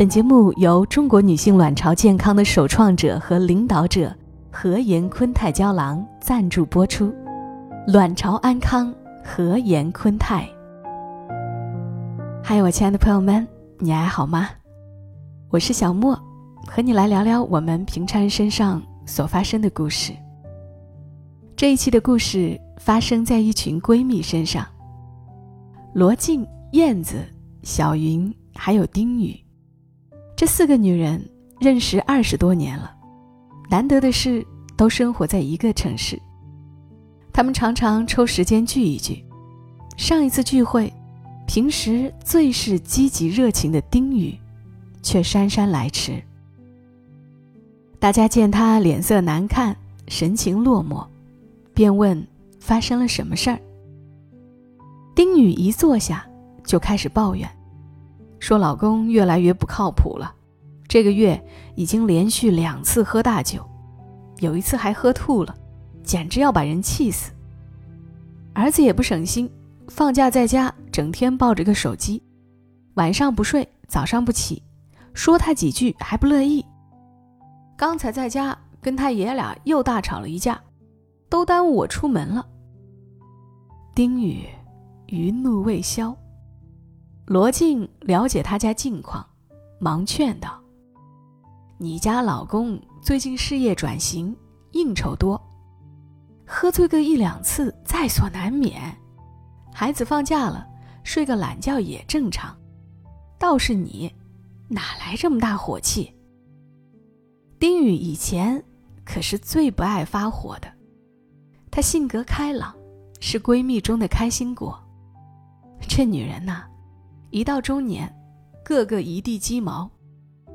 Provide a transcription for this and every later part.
本节目由中国女性卵巢健康的首创者和领导者和颜坤泰胶囊赞助播出。卵巢安康，和颜坤泰。嗨，我亲爱的朋友们，你还好吗？我是小莫，和你来聊聊我们平常人身上所发生的故事。这一期的故事发生在一群闺蜜身上：罗静、燕子、小云，还有丁雨。这四个女人认识二十多年了，难得的是都生活在一个城市。她们常常抽时间聚一聚。上一次聚会，平时最是积极热情的丁雨，却姗姗来迟。大家见她脸色难看，神情落寞，便问发生了什么事儿。丁雨一坐下，就开始抱怨。说老公越来越不靠谱了，这个月已经连续两次喝大酒，有一次还喝吐了，简直要把人气死。儿子也不省心，放假在家整天抱着个手机，晚上不睡，早上不起，说他几句还不乐意。刚才在家跟他爷俩又大吵了一架，都耽误我出门了。丁宇余怒未消。罗静了解他家近况，忙劝道：“你家老公最近事业转型，应酬多，喝醉个一两次在所难免。孩子放假了，睡个懒觉也正常。倒是你，哪来这么大火气？”丁宇以前可是最不爱发火的，她性格开朗，是闺蜜中的开心果。这女人呐。一到中年，个个一地鸡毛，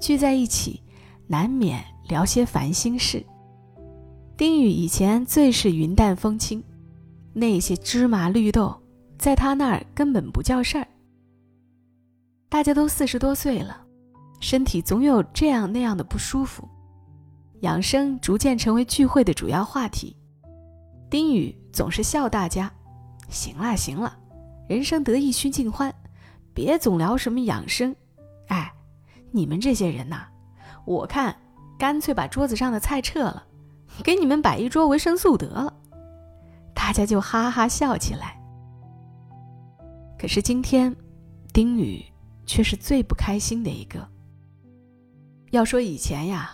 聚在一起，难免聊些烦心事。丁宇以前最是云淡风轻，那些芝麻绿豆，在他那儿根本不叫事儿。大家都四十多岁了，身体总有这样那样的不舒服，养生逐渐成为聚会的主要话题。丁宇总是笑大家：“行了行了，人生得意须尽欢。”别总聊什么养生，哎，你们这些人呐，我看干脆把桌子上的菜撤了，给你们摆一桌维生素得了。大家就哈哈笑起来。可是今天，丁宇却是最不开心的一个。要说以前呀，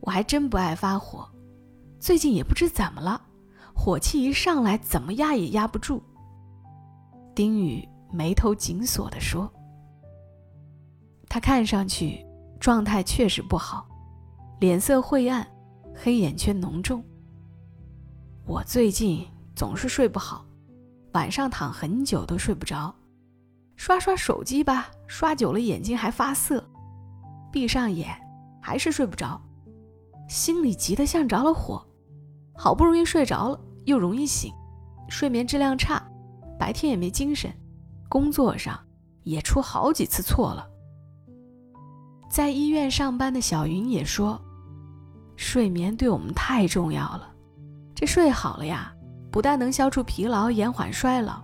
我还真不爱发火，最近也不知怎么了，火气一上来，怎么压也压不住。丁宇。眉头紧锁地说：“他看上去状态确实不好，脸色晦暗，黑眼圈浓重。我最近总是睡不好，晚上躺很久都睡不着，刷刷手机吧，刷久了眼睛还发涩，闭上眼还是睡不着，心里急得像着了火。好不容易睡着了，又容易醒，睡眠质量差，白天也没精神。”工作上也出好几次错了。在医院上班的小云也说：“睡眠对我们太重要了，这睡好了呀，不但能消除疲劳、延缓衰老，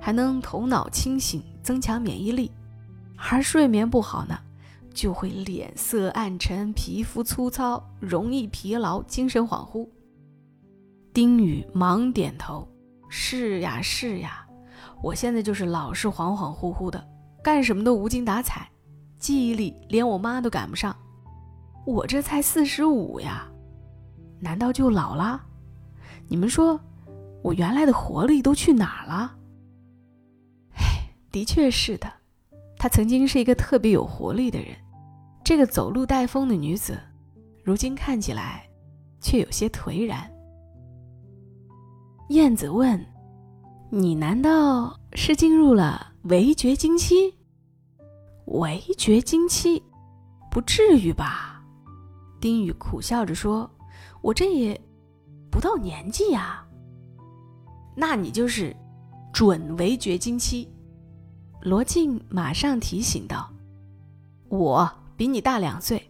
还能头脑清醒、增强免疫力。而睡眠不好呢，就会脸色暗沉、皮肤粗糙、容易疲劳、精神恍惚。”丁宇忙点头：“是呀，是呀。”我现在就是老是恍恍惚惚的，干什么都无精打采，记忆力连我妈都赶不上。我这才四十五呀，难道就老了？你们说，我原来的活力都去哪儿了？哎，的确是的，她曾经是一个特别有活力的人，这个走路带风的女子，如今看起来却有些颓然。燕子问。你难道是进入了围绝经期？围绝经期，不至于吧？丁宇苦笑着说：“我这也不到年纪呀。”那你就是准围绝经期。罗静马上提醒道：“我比你大两岁，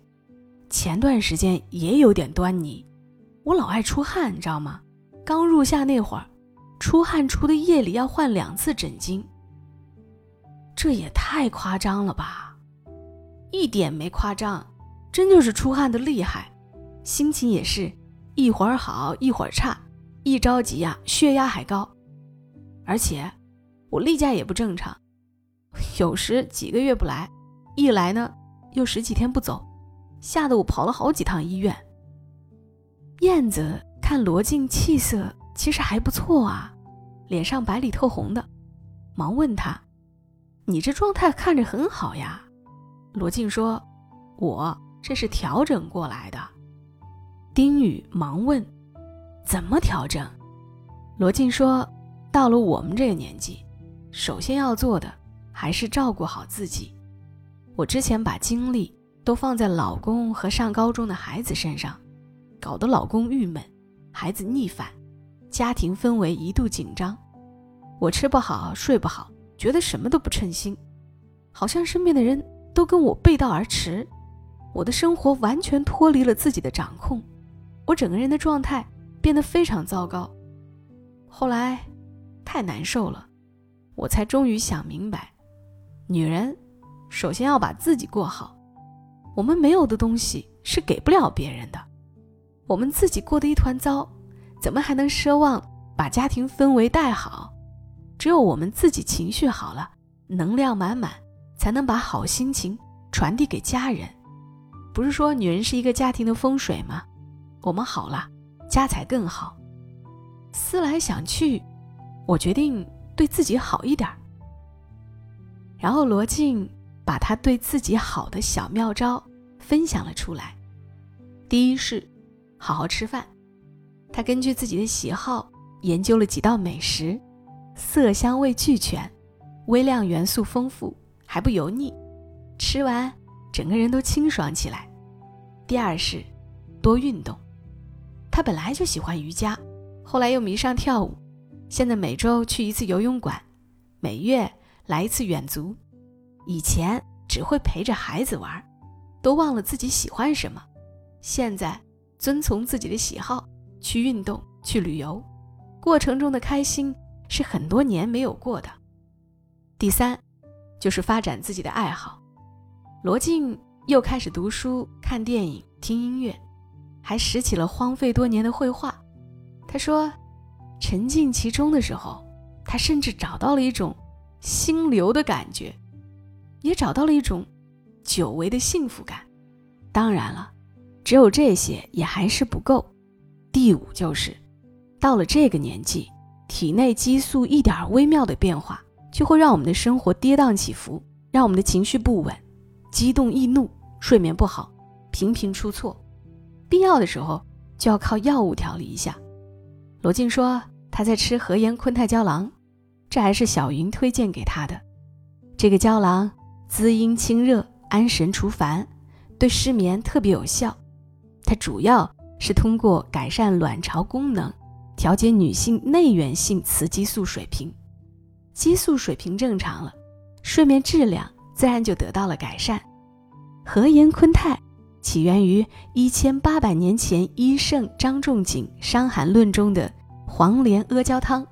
前段时间也有点端倪，我老爱出汗，你知道吗？刚入夏那会儿。”出汗出的夜里要换两次枕巾，这也太夸张了吧？一点没夸张，真就是出汗的厉害，心情也是一会儿好一会儿差，一着急呀血压还高，而且我例假也不正常，有时几个月不来，一来呢又十几天不走，吓得我跑了好几趟医院。燕子看罗静气色其实还不错啊，脸上白里透红的，忙问他：“你这状态看着很好呀？”罗晋说：“我这是调整过来的。”丁宇忙问：“怎么调整？”罗晋说：“到了我们这个年纪，首先要做的还是照顾好自己。我之前把精力都放在老公和上高中的孩子身上。”搞得老公郁闷，孩子逆反，家庭氛围一度紧张。我吃不好睡不好，觉得什么都不称心，好像身边的人都跟我背道而驰。我的生活完全脱离了自己的掌控，我整个人的状态变得非常糟糕。后来太难受了，我才终于想明白，女人首先要把自己过好。我们没有的东西是给不了别人的。我们自己过得一团糟，怎么还能奢望把家庭氛围带好？只有我们自己情绪好了，能量满满，才能把好心情传递给家人。不是说女人是一个家庭的风水吗？我们好了，家才更好。思来想去，我决定对自己好一点。然后罗晋把他对自己好的小妙招分享了出来。第一是。好好吃饭，他根据自己的喜好研究了几道美食，色香味俱全，微量元素丰富，还不油腻，吃完整个人都清爽起来。第二是多运动，他本来就喜欢瑜伽，后来又迷上跳舞，现在每周去一次游泳馆，每月来一次远足。以前只会陪着孩子玩，都忘了自己喜欢什么，现在。遵从自己的喜好去运动、去旅游，过程中的开心是很多年没有过的。第三，就是发展自己的爱好。罗晋又开始读书、看电影、听音乐，还拾起了荒废多年的绘画。他说，沉浸其中的时候，他甚至找到了一种心流的感觉，也找到了一种久违的幸福感。当然了。只有这些也还是不够。第五就是，到了这个年纪，体内激素一点微妙的变化，就会让我们的生活跌宕起伏，让我们的情绪不稳，激动易怒，睡眠不好，频频出错。必要的时候就要靠药物调理一下。罗静说他在吃和颜坤泰胶囊，这还是小云推荐给他的。这个胶囊滋阴清热，安神除烦，对失眠特别有效。它主要是通过改善卵巢功能，调节女性内源性雌激素水平，激素水平正常了，睡眠质量自然就得到了改善。和颜坤泰起源于一千八百年前医圣张仲景《伤寒论》中的黄连阿胶汤，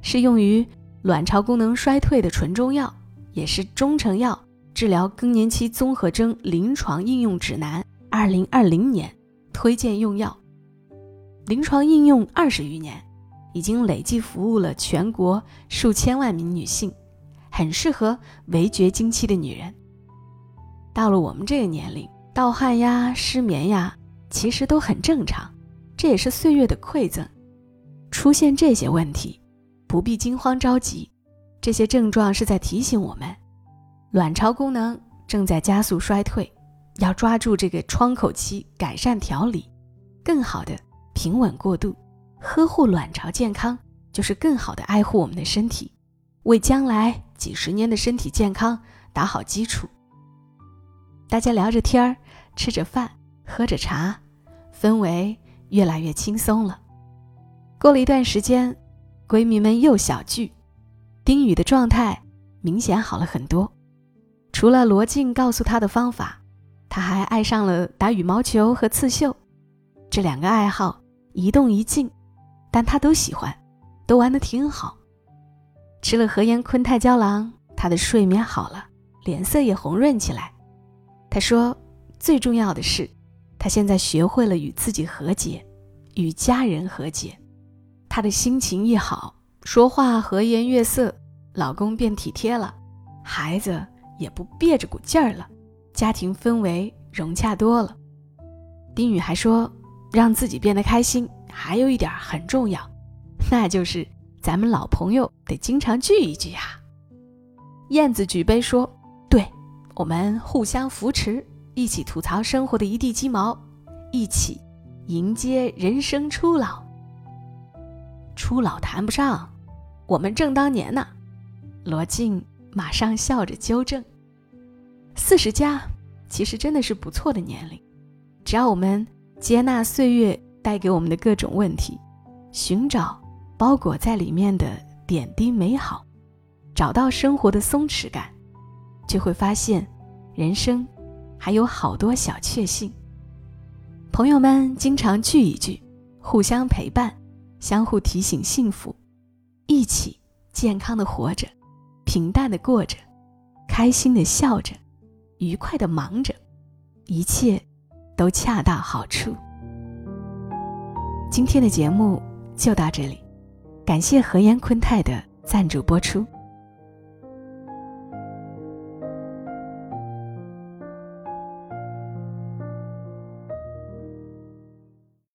是用于卵巢功能衰退的纯中药，也是中成药治疗更年期综合征临床应用指南。二零二零年推荐用药，临床应用二十余年，已经累计服务了全国数千万名女性，很适合围绝经期的女人。到了我们这个年龄，盗汗呀、失眠呀，其实都很正常，这也是岁月的馈赠。出现这些问题，不必惊慌着急，这些症状是在提醒我们，卵巢功能正在加速衰退。要抓住这个窗口期，改善调理，更好的平稳过渡，呵护卵巢健康，就是更好的爱护我们的身体，为将来几十年的身体健康打好基础。大家聊着天儿，吃着饭，喝着茶，氛围越来越轻松了。过了一段时间，闺蜜们又小聚，丁宇的状态明显好了很多，除了罗静告诉她的方法。他还爱上了打羽毛球和刺绣，这两个爱好一动一静，但他都喜欢，都玩得挺好。吃了和颜坤泰胶囊，他的睡眠好了，脸色也红润起来。他说，最重要的是，他现在学会了与自己和解，与家人和解。他的心情一好，说话和颜悦色，老公变体贴了，孩子也不憋着股劲儿了，家庭氛围融洽多了。丁宇还说，让自己变得开心，还有一点很重要，那就是咱们老朋友得经常聚一聚呀。燕子举杯说：“对，我们互相扶持，一起吐槽生活的一地鸡毛，一起迎接人生初老。”初老谈不上，我们正当年呢。罗静马上笑着纠正：“四十加，其实真的是不错的年龄。只要我们接纳岁月带给我们的各种问题，寻找包裹在里面的点滴美好，找到生活的松弛感，就会发现，人生还有好多小确幸。朋友们经常聚一聚，互相陪伴。”相互提醒幸福，一起健康的活着，平淡的过着，开心的笑着，愉快的忙着，一切都恰到好处。今天的节目就到这里，感谢和颜坤泰的赞助播出。